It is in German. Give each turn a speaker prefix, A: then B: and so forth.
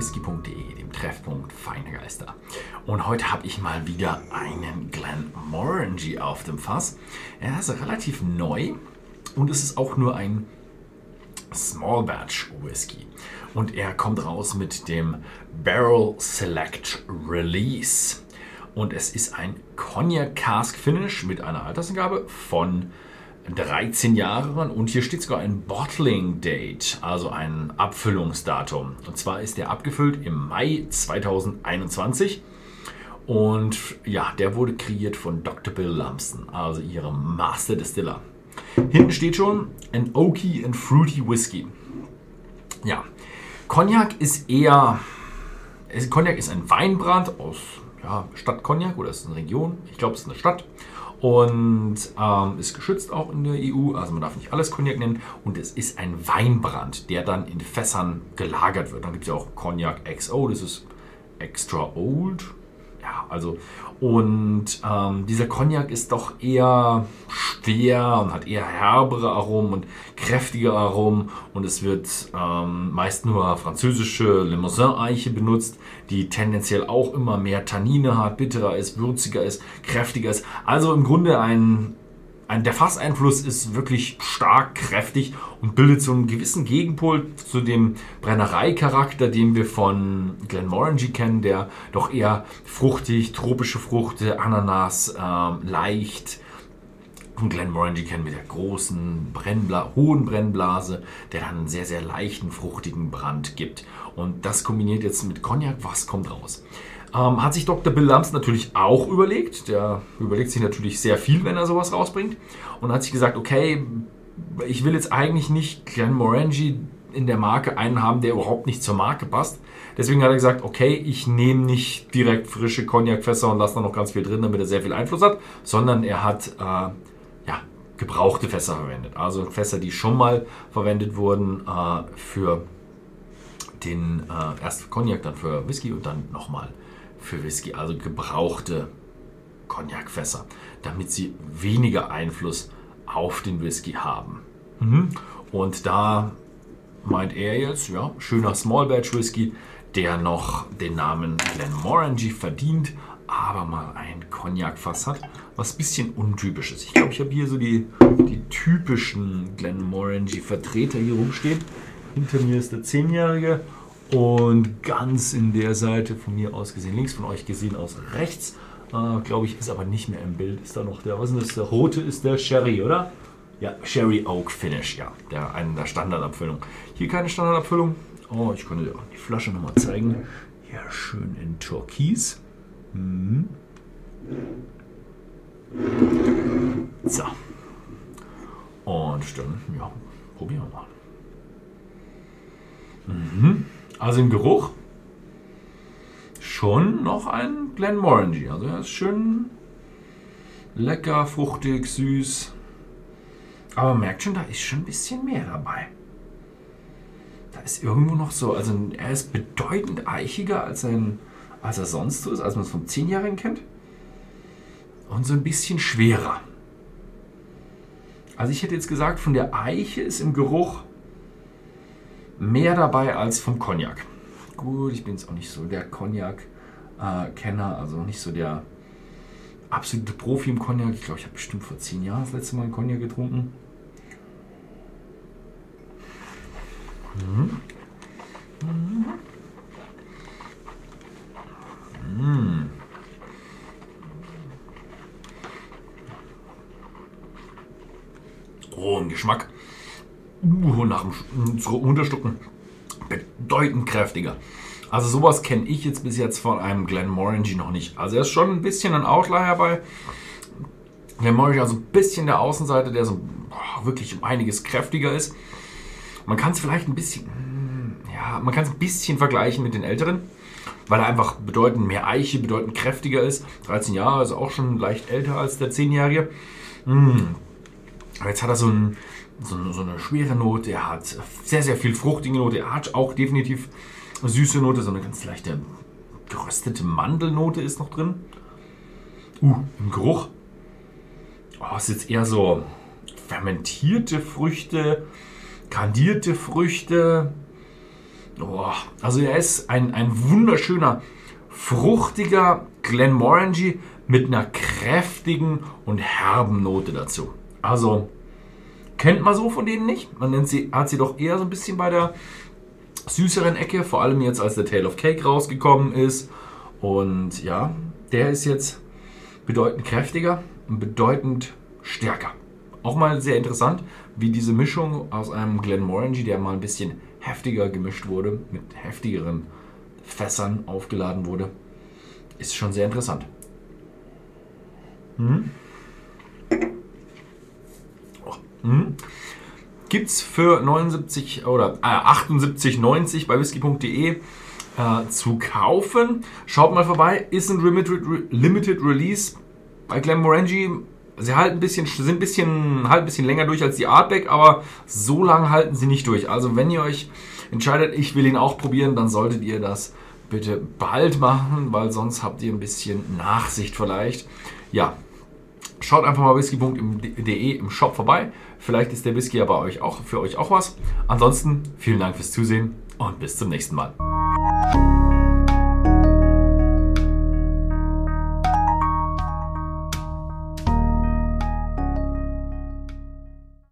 A: www.whisky.de, dem Treffpunkt Feine Geister. Und heute habe ich mal wieder einen Glenmorangie auf dem Fass. Er ist relativ neu und es ist auch nur ein Small Batch Whisky. Und er kommt raus mit dem Barrel Select Release. Und es ist ein Cognac Cask Finish mit einer Altersangabe von 13 Jahren und hier steht sogar ein Bottling Date, also ein Abfüllungsdatum. Und zwar ist der abgefüllt im Mai 2021. Und ja, der wurde kreiert von Dr. Bill Lumsden, also ihrem Master Distiller. Hinten steht schon ein Oaky and Fruity Whisky. Ja, Cognac ist eher. Cognac ist ein Weinbrand aus ja, Stadt Cognac oder ist es eine Region? Ich glaube, es ist eine Stadt und ähm, ist geschützt auch in der EU, also man darf nicht alles Cognac nennen. Und es ist ein Weinbrand, der dann in Fässern gelagert wird. Dann gibt es ja auch Cognac XO, das ist extra old. Ja, also, und ähm, dieser Cognac ist doch eher schwer und hat eher herbere Aromen und kräftige Aromen. Und es wird ähm, meist nur französische Limousin-Eiche benutzt, die tendenziell auch immer mehr Tannine hat, bitterer ist, würziger ist, kräftiger ist. Also im Grunde ein ein, der Fasseinfluss ist wirklich stark, kräftig und bildet so einen gewissen Gegenpol zu dem Brennereicharakter, den wir von Glenmorangie kennen, der doch eher fruchtig, tropische Früchte, Ananas, ähm, leicht. Und Glenmorangie kennen wir der großen, Brennbla hohen Brennblase, der dann einen sehr, sehr leichten, fruchtigen Brand gibt. Und das kombiniert jetzt mit Cognac, was kommt raus? Ähm, hat sich Dr. Bill Lams natürlich auch überlegt. Der überlegt sich natürlich sehr viel, wenn er sowas rausbringt. Und hat sich gesagt, okay, ich will jetzt eigentlich nicht Glenmorangie in der Marke einen haben, der überhaupt nicht zur Marke passt. Deswegen hat er gesagt, okay, ich nehme nicht direkt frische Cognac-Fässer und lasse da noch ganz viel drin, damit er sehr viel Einfluss hat, sondern er hat äh, ja, gebrauchte Fässer verwendet. Also Fässer, die schon mal verwendet wurden äh, für den äh, erst Cognac, dann für Whisky und dann nochmal für Whisky, also gebrauchte Cognacfässer, damit sie weniger Einfluss auf den Whisky haben. Mhm. Und da meint er jetzt, ja, schöner Small Batch Whisky, der noch den Namen Glenmorangie verdient, aber mal ein Cognac-Fass hat, was ein bisschen untypisch ist. Ich glaube, ich habe hier so die, die typischen Glenmorangie-Vertreter hier rumstehen. Hinter mir ist der 10-Jährige und ganz in der Seite von mir aus gesehen, links von euch gesehen aus rechts, äh, glaube ich, ist aber nicht mehr im Bild. Ist da noch der, was ist das? Der rote ist der Sherry, oder? Ja, Sherry Oak Finish, ja, der eine der Standardabfüllung. Hier keine Standardabfüllung. Oh, ich konnte dir auch die Flasche nochmal zeigen. Hier schön in Türkis. Mhm. So. Und dann, ja, probieren wir mal. Mhm. Also im Geruch schon noch ein Glenmorangie. Also er ist schön lecker, fruchtig, süß. Aber man merkt schon, da ist schon ein bisschen mehr dabei. Da ist irgendwo noch so, also er ist bedeutend eichiger als, ein, als er sonst so ist, als man es vom 10-Jährigen kennt. Und so ein bisschen schwerer. Also ich hätte jetzt gesagt, von der Eiche ist im Geruch mehr dabei als vom Cognac. Gut, ich bin jetzt auch nicht so der Cognac-Kenner, also nicht so der absolute Profi im Cognac. Ich glaube, ich habe bestimmt vor zehn Jahren das letzte Mal einen Cognac getrunken. Mhm. Mhm. Oh, im Geschmack nach dem Runterstucken bedeutend kräftiger. Also sowas kenne ich jetzt bis jetzt von einem Glenmorangie noch nicht. Also er ist schon ein bisschen ein Outlier bei Glenmorangie, also ein bisschen der Außenseite, der so oh, wirklich um einiges kräftiger ist. Man kann es vielleicht ein bisschen, hm, ja, man kann es ein bisschen vergleichen mit den älteren, weil er einfach bedeutend mehr Eiche, bedeutend kräftiger ist. 13 Jahre, also auch schon leicht älter als der 10-Jährige. Hm. Jetzt hat er so ein, so, so eine schwere Note, er hat sehr, sehr viel fruchtige Note, er hat auch definitiv süße Note, so eine ganz leichte geröstete Mandelnote ist noch drin. Uh, im Geruch. Oh, ist jetzt eher so fermentierte Früchte, kandierte Früchte. Oh, also er ist ein, ein wunderschöner, fruchtiger Glenmorangie mit einer kräftigen und herben Note dazu. Also kennt man so von denen nicht. Man nennt sie, hat sie doch eher so ein bisschen bei der süßeren Ecke, vor allem jetzt als der Tale of Cake rausgekommen ist. Und ja, der ist jetzt bedeutend kräftiger und bedeutend stärker. Auch mal sehr interessant, wie diese Mischung aus einem Glenmorangie, der mal ein bisschen heftiger gemischt wurde, mit heftigeren Fässern aufgeladen wurde, ist schon sehr interessant. Hm? Oh. Hm? Gibt es für 79 oder äh, 78,90 bei whisky.de äh, zu kaufen. Schaut mal vorbei, ist ein Limited, Limited Release bei Glenmorangie Sie halten ein bisschen, sind ein bisschen, halten ein bisschen länger durch als die Artback, aber so lange halten sie nicht durch. Also wenn ihr euch entscheidet, ich will ihn auch probieren, dann solltet ihr das bitte bald machen, weil sonst habt ihr ein bisschen Nachsicht vielleicht. Ja, schaut einfach mal whisky.de im Shop vorbei. Vielleicht ist der Whisky ja euch auch für euch auch was. Ansonsten vielen Dank fürs Zusehen und bis zum nächsten Mal.